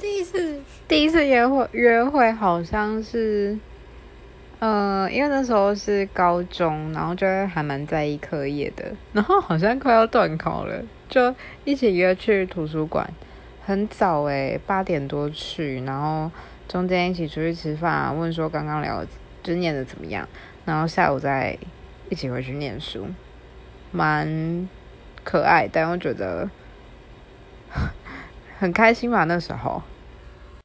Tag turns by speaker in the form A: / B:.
A: 第一次。
B: 第一次约会约会好像是，呃，因为那时候是高中，然后就还蛮在意课业的，然后好像快要断考了，就一起约去图书馆，很早诶，八点多去，然后中间一起出去吃饭，问说刚刚聊就念的怎么样，然后下午再一起回去念书，蛮可爱，但我觉得很开心吧那时候。